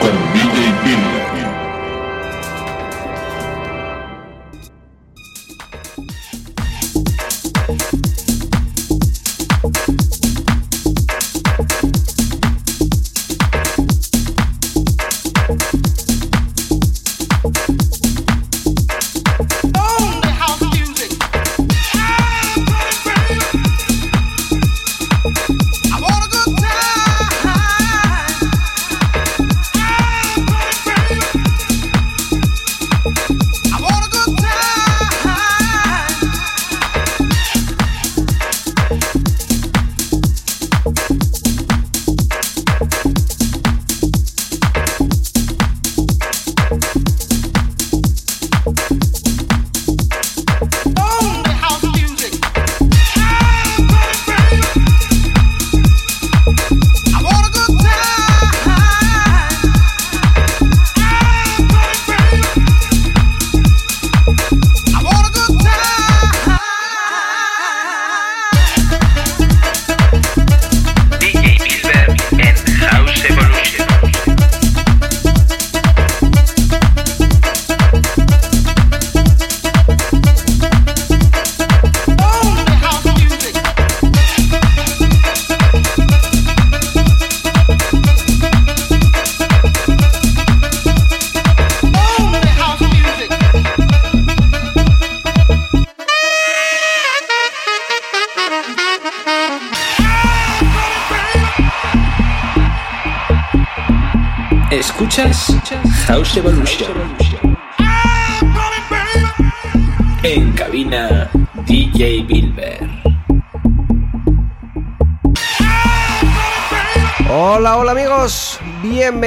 con DJ Bill.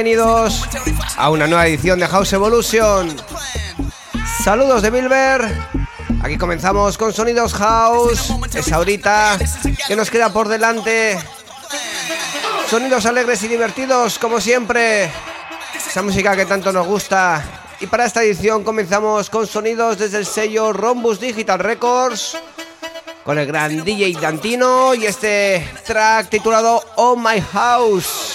Bienvenidos a una nueva edición de House Evolution. Saludos de Bilber. Aquí comenzamos con sonidos house. Es ahorita que nos queda por delante. Sonidos alegres y divertidos, como siempre. Esa música que tanto nos gusta y para esta edición comenzamos con sonidos desde el sello Rombus Digital Records, con el gran DJ Dantino y este track titulado Oh My House.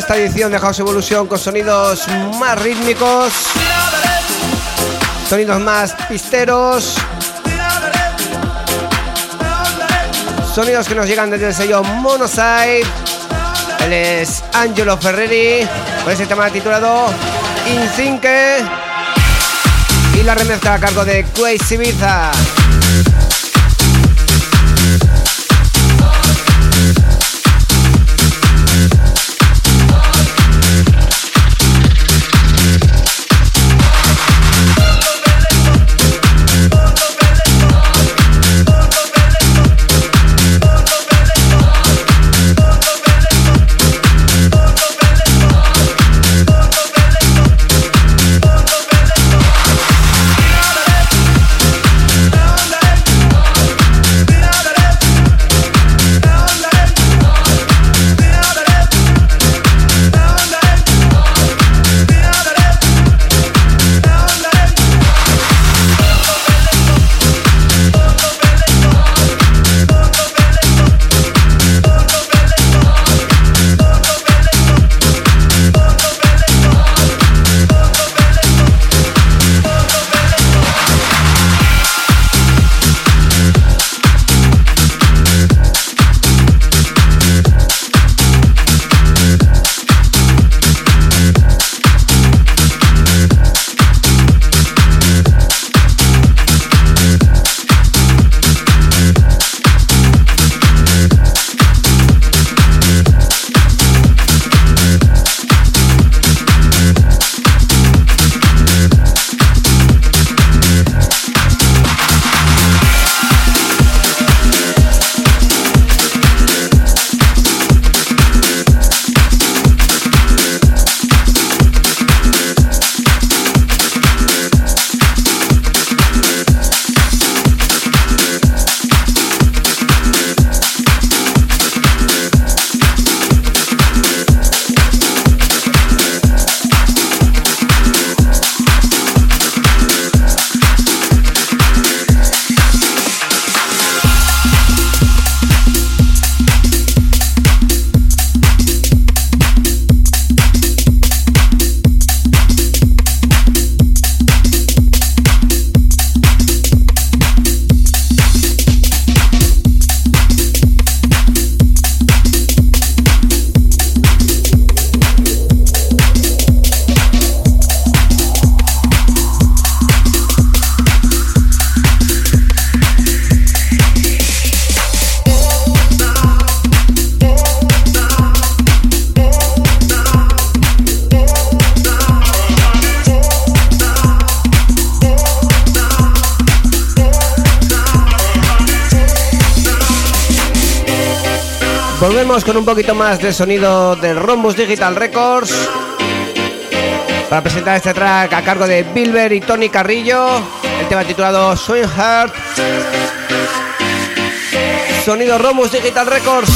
Esta edición de House Evolution con sonidos más rítmicos, sonidos más pisteros, sonidos que nos llegan desde el sello Monoside. Él es Angelo Ferreri, con ese tema titulado Incinque y la remezcla a cargo de Crazy Ibiza. Con un poquito más de sonido de Rombus Digital Records para presentar este track a cargo de Bilber y Tony Carrillo, el tema titulado Swing Heart. Sonido Rombus Digital Records.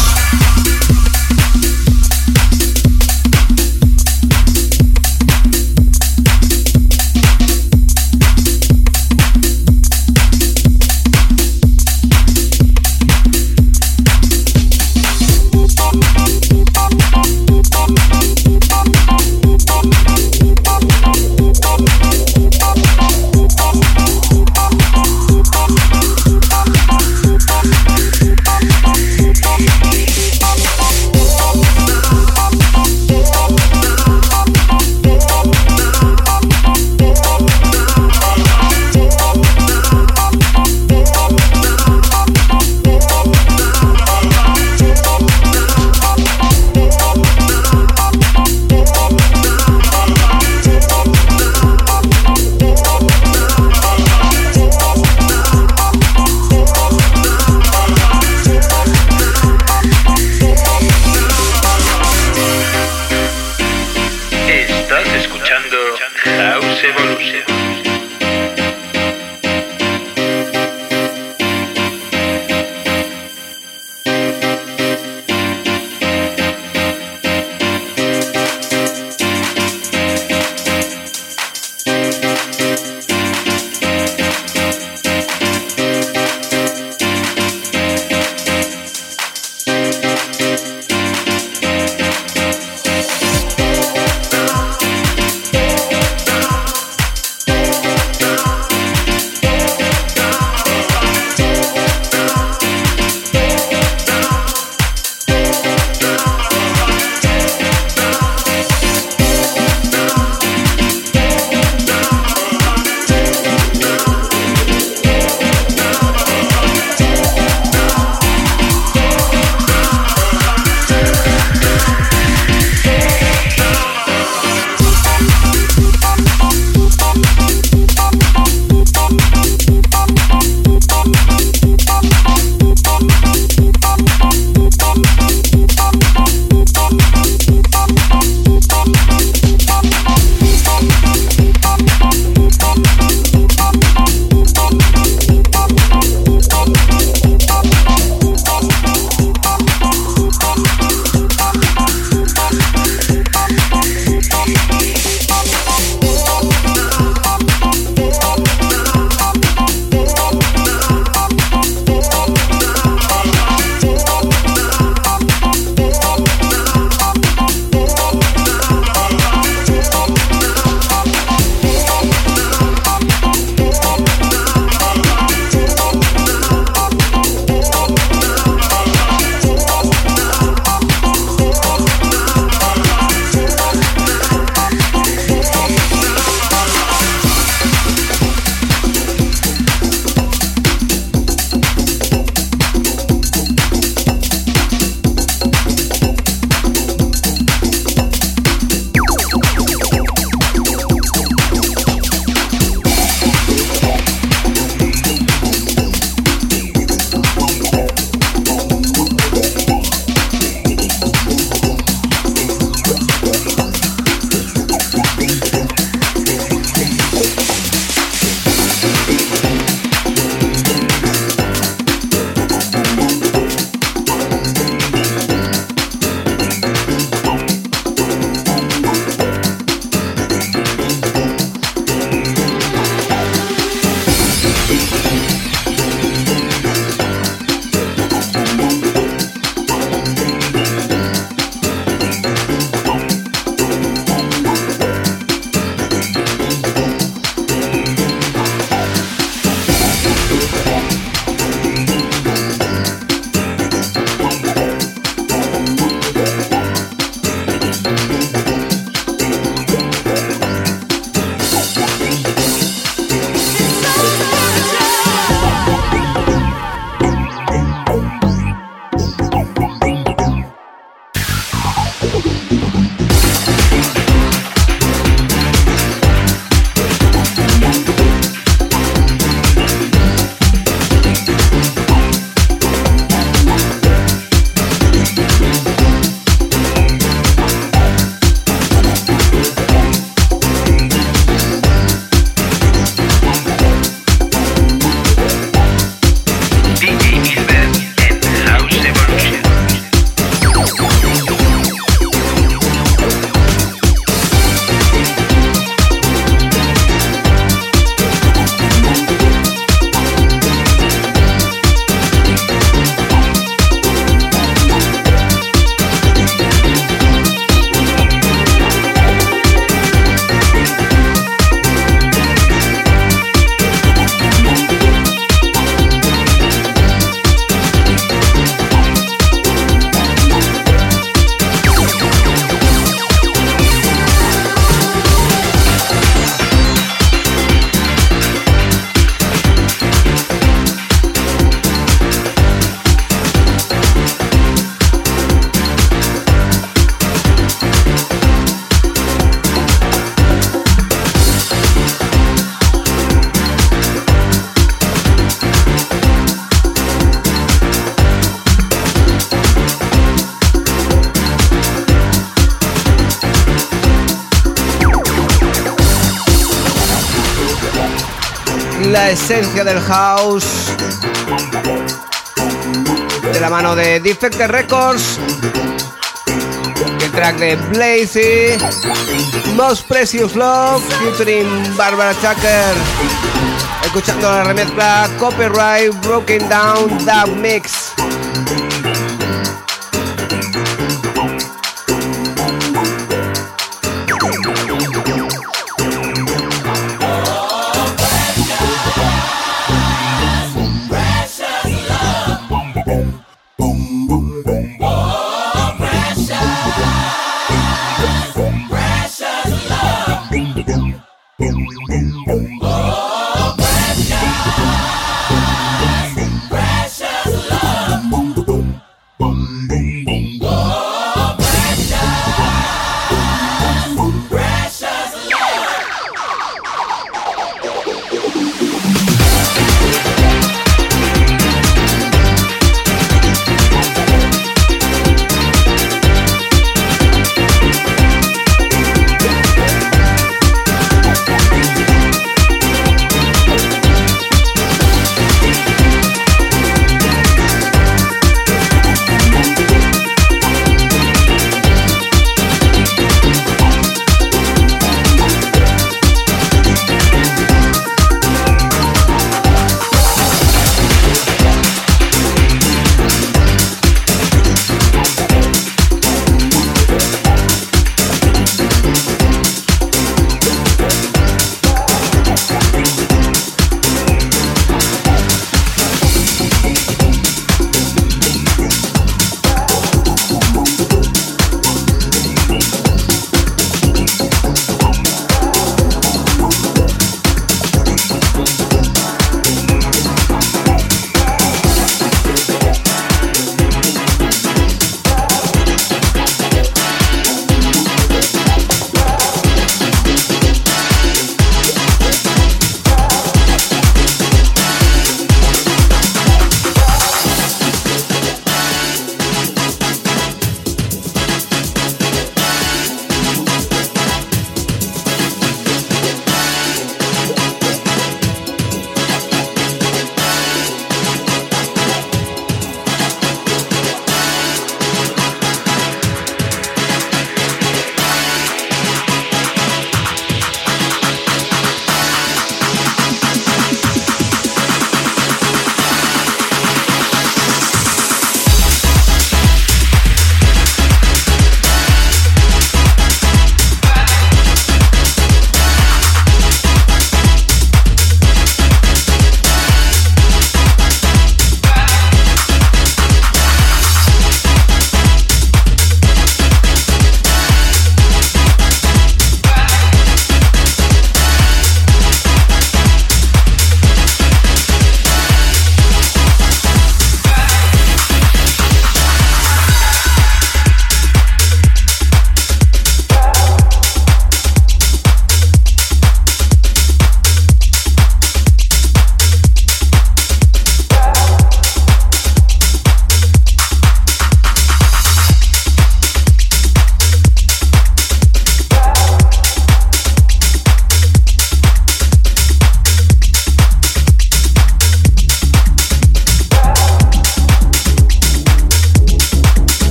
Esencia del house de la mano de Defected Records. El track de Blazy, Most Precious Love, featuring Barbara Tucker. Escuchando la remezcla Copyright Broken Down Dub Mix.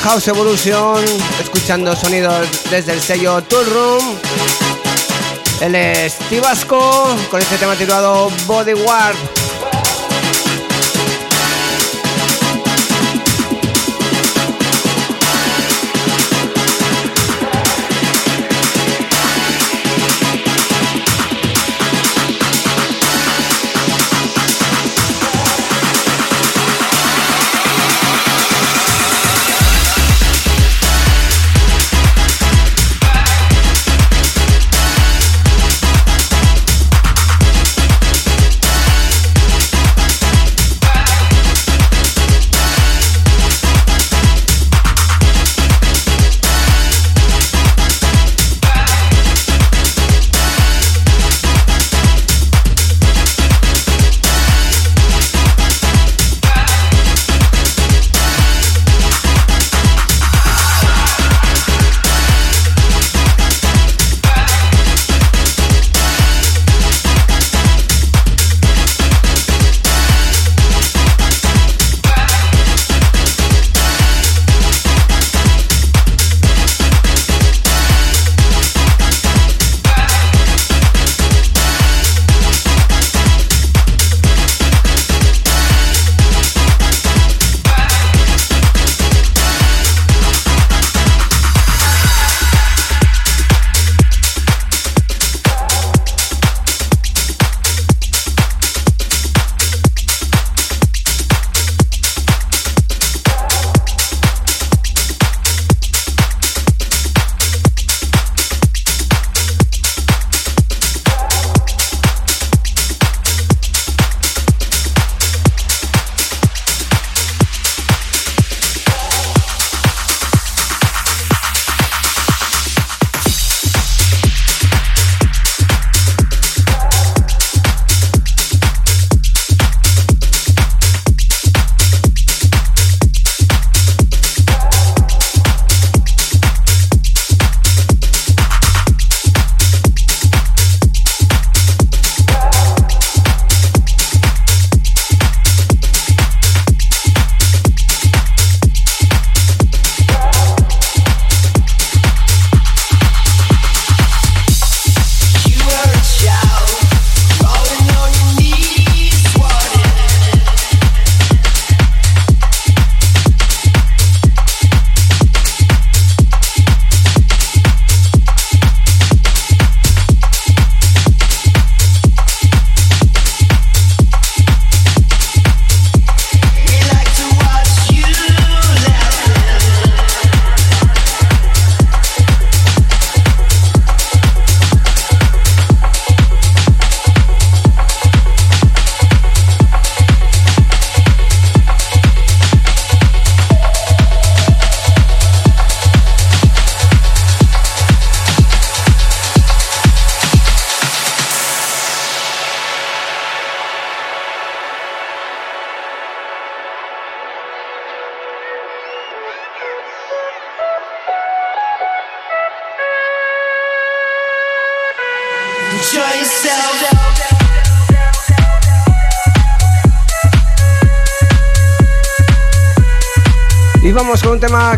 House Evolution, escuchando sonidos desde el sello Tool Room. Él es Tibasco, con este tema titulado Body Warp.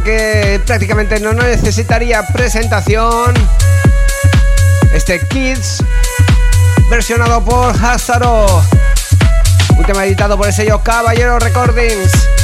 Que prácticamente no necesitaría presentación. Este Kids, versionado por Hazaro. Un tema editado por el sello Caballero Recordings.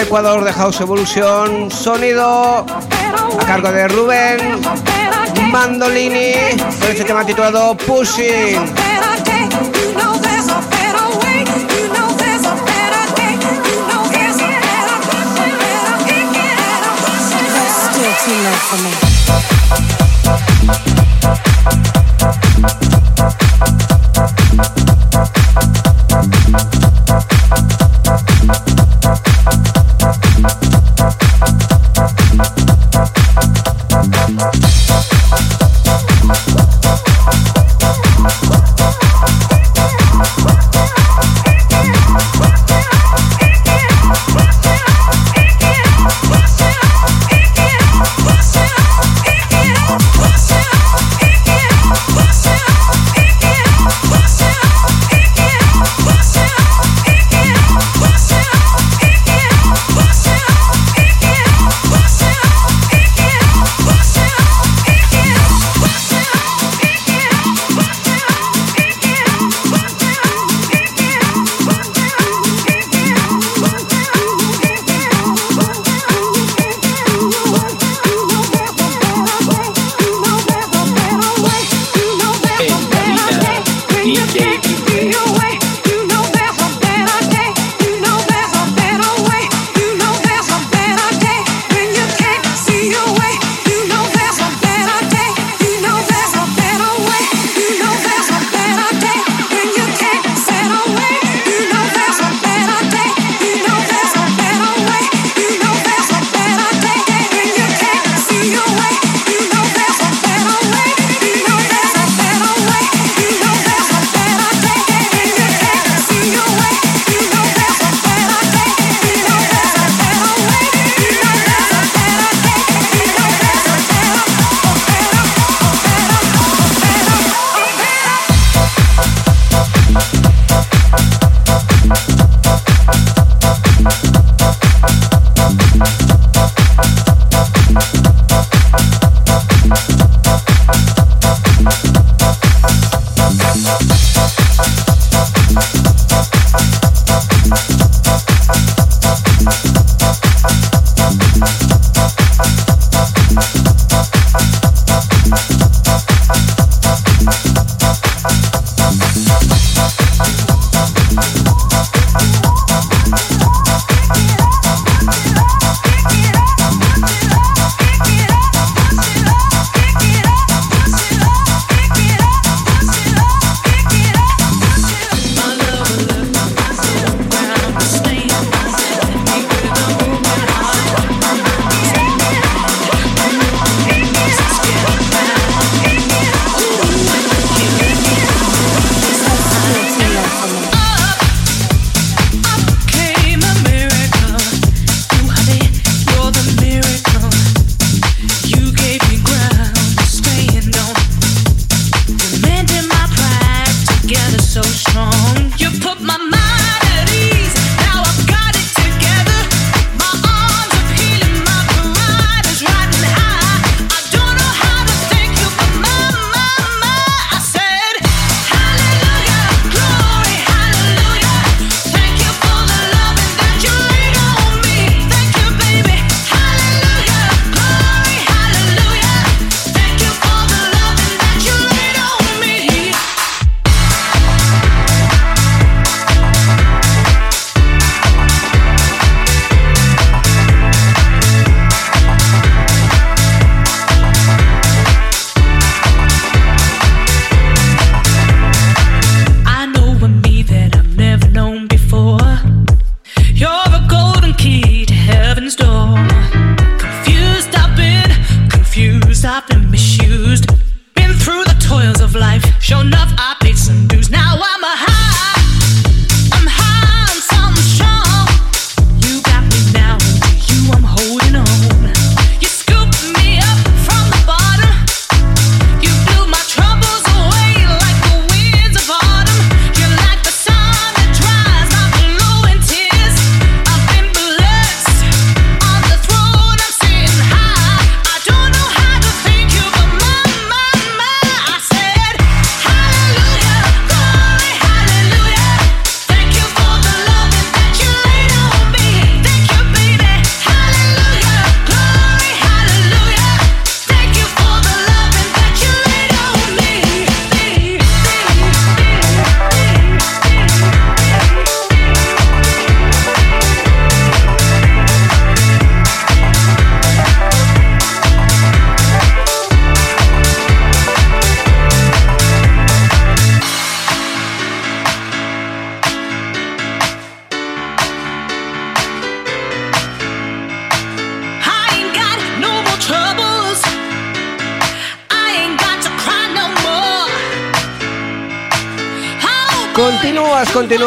Ecuador de House Evolution. Sonido a cargo de Rubén Mandolini. Con este tema titulado Pushing.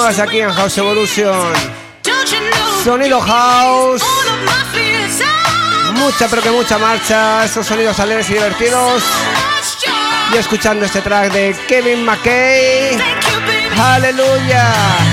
Continúas aquí en House Evolution. Sonido House. Mucha, pero que mucha marcha. Esos sonidos alegres y divertidos. Y escuchando este track de Kevin McKay. Aleluya.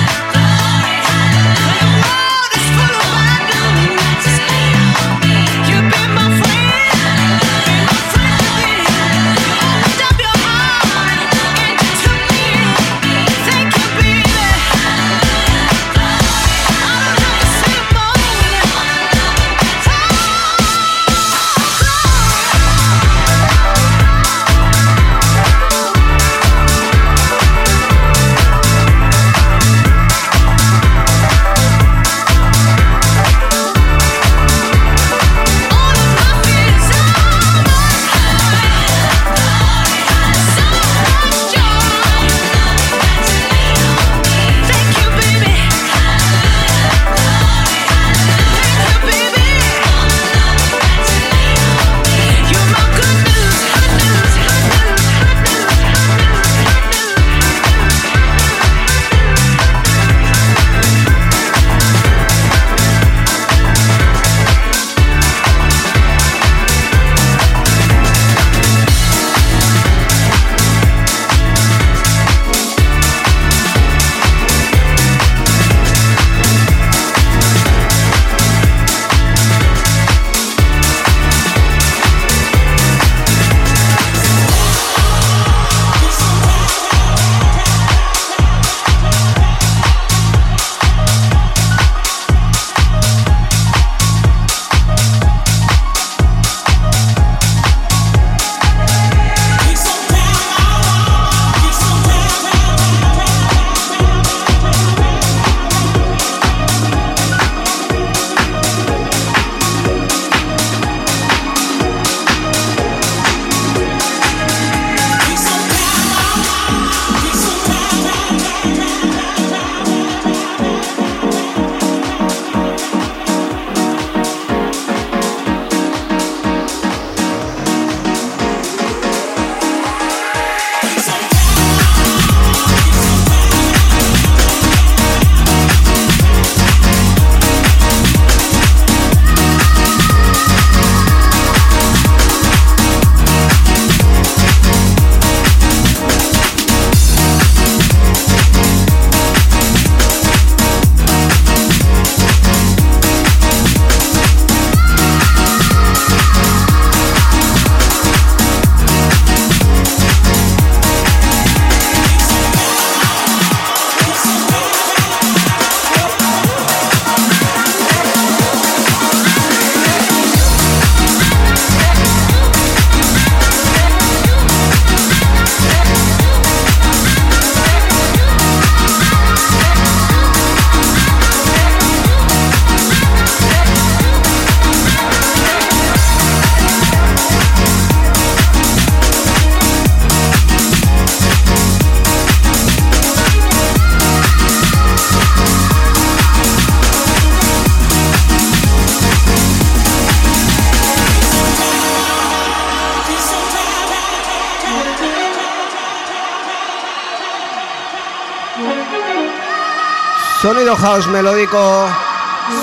Sonido house melódico,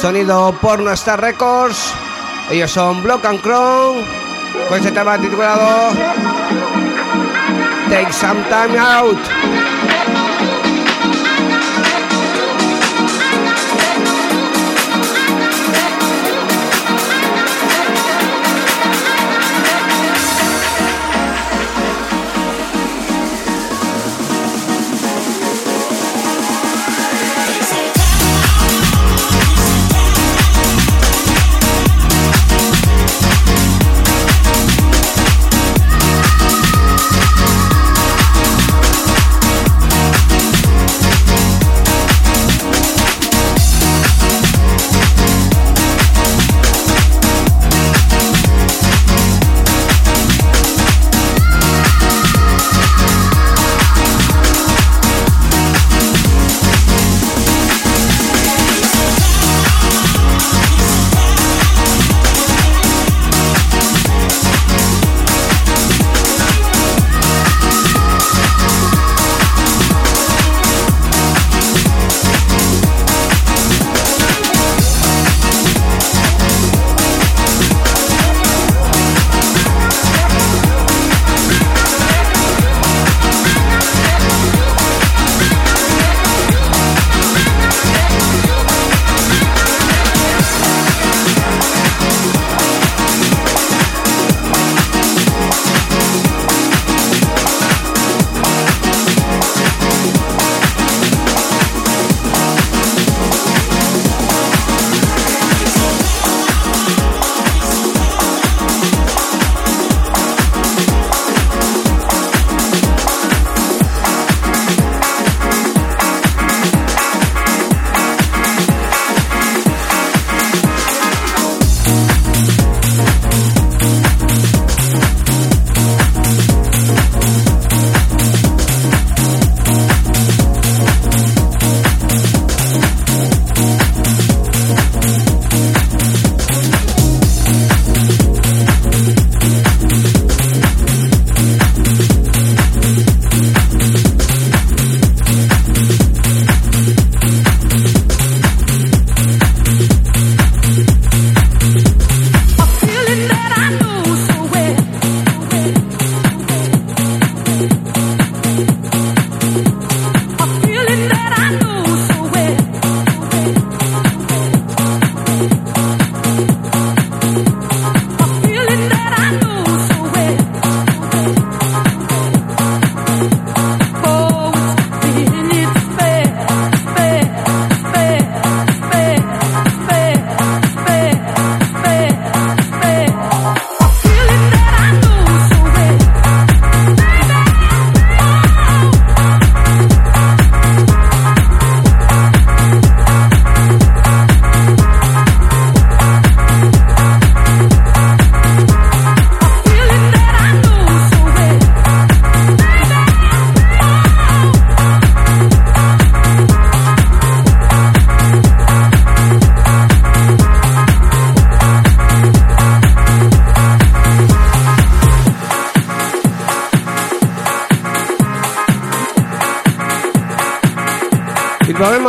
sonido porno Star Records. Ellos son Block and Crown, con este tema titulado Take Some Time Out.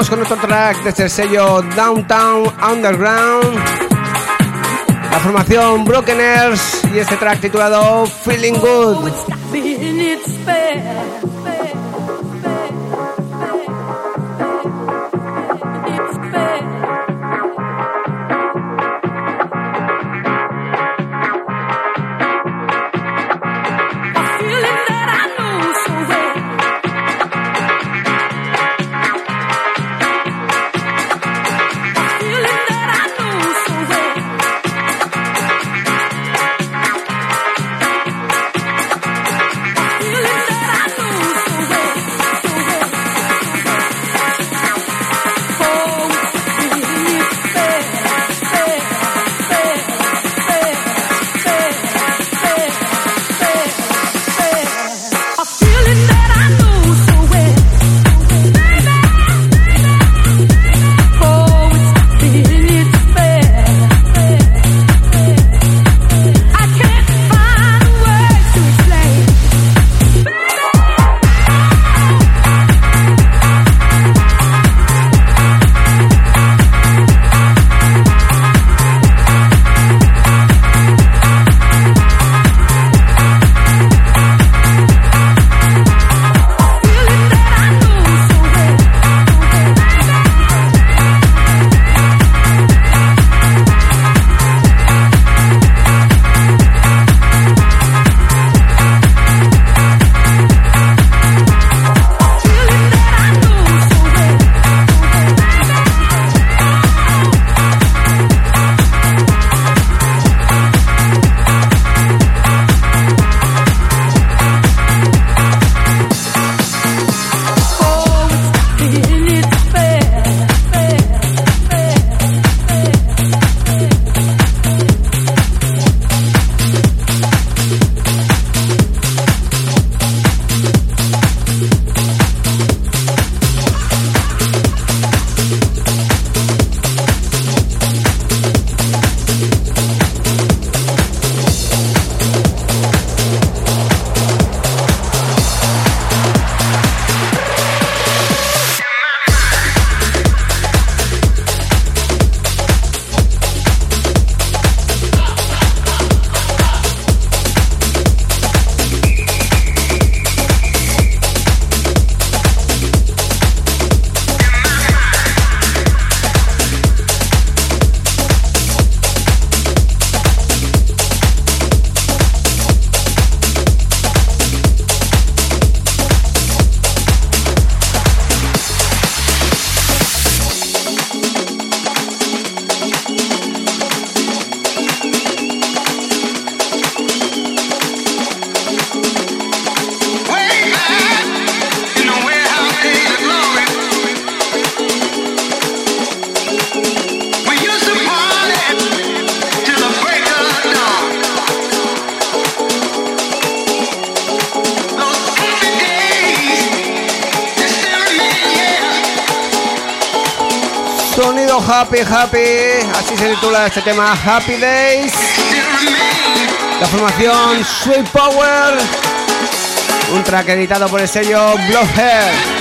Con otro track desde el sello Downtown Underground. La formación Broken Earth y este track titulado Feeling Good. Happy Happy, así se titula este tema Happy Days. La formación Sweet Power, un track editado por el sello Bloodhead.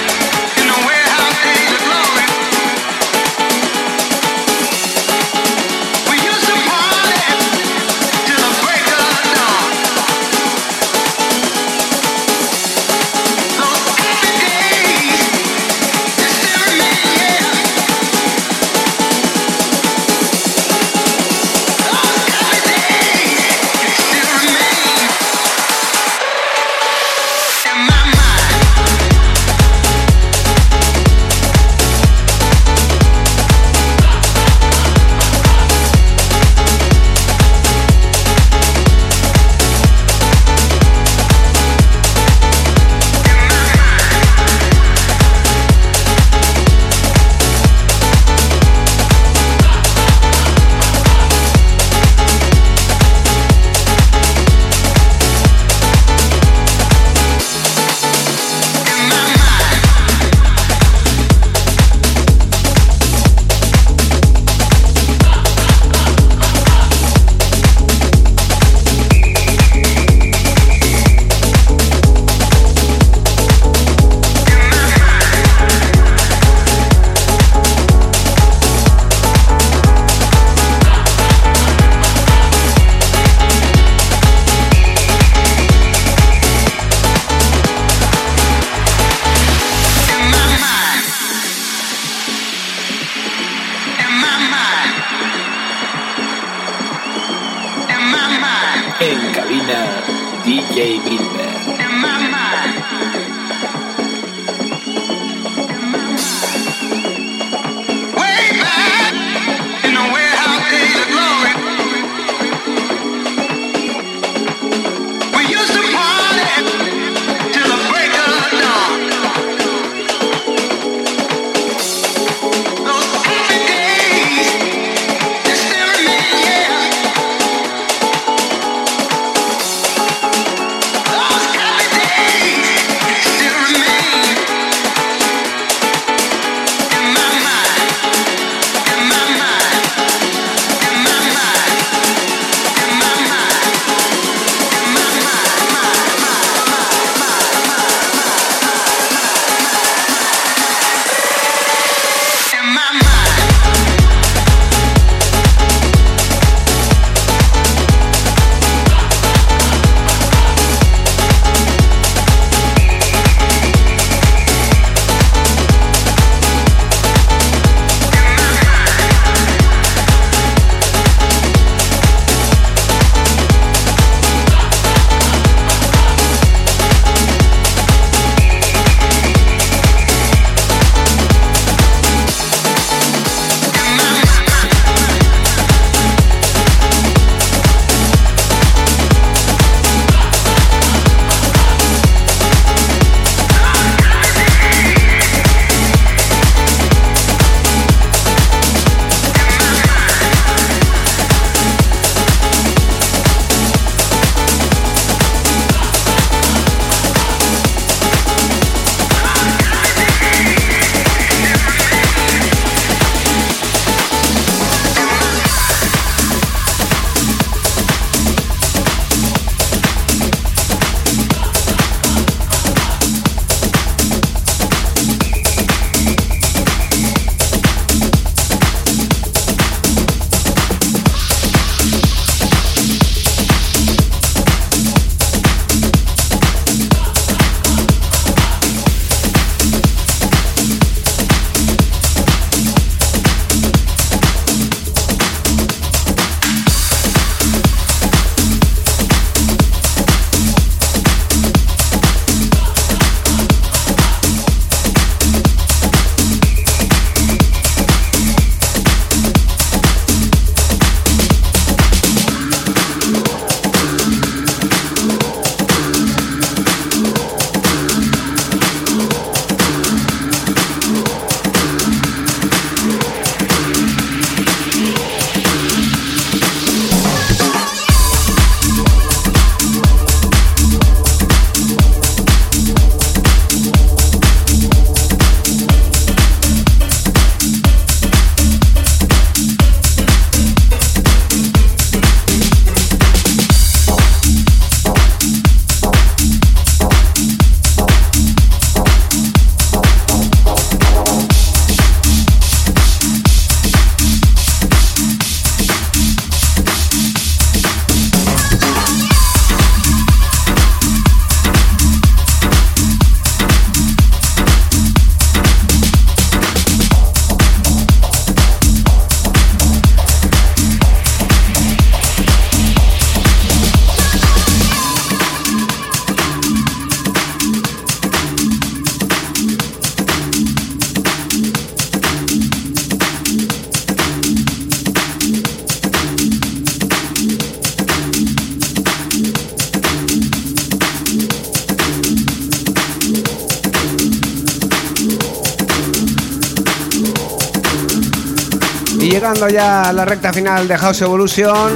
Ya la recta final de House Evolution.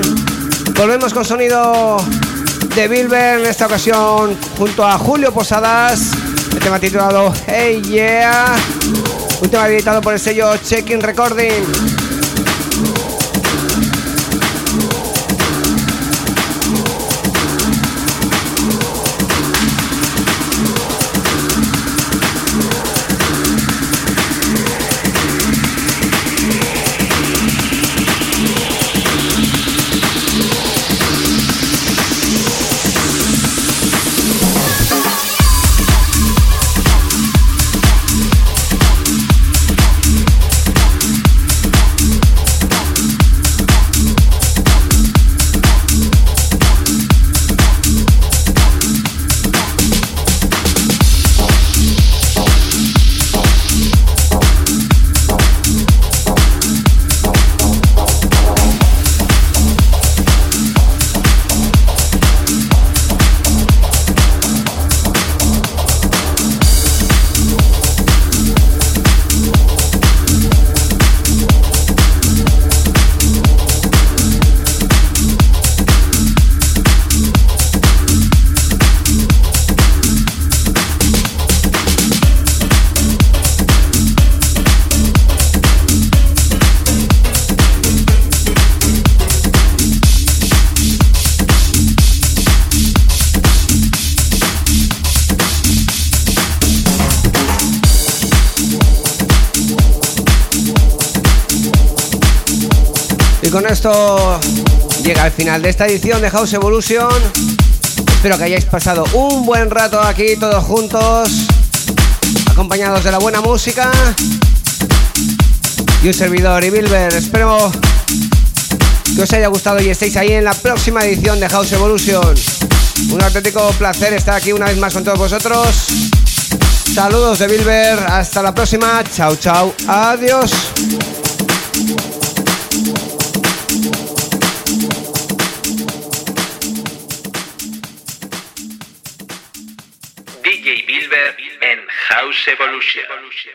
Volvemos con sonido de Bilber, en esta ocasión junto a Julio Posadas. El tema titulado Hey Yeah. Un tema editado por el sello Checking Recording. Esto llega el final de esta edición de House Evolution. Espero que hayáis pasado un buen rato aquí todos juntos, acompañados de la buena música. Y un servidor y Bilber. Espero que os haya gustado y estéis ahí en la próxima edición de House Evolution. Un auténtico placer estar aquí una vez más con todos vosotros. Saludos de Bilber, hasta la próxima. Chao, chao, adiós. Evolution.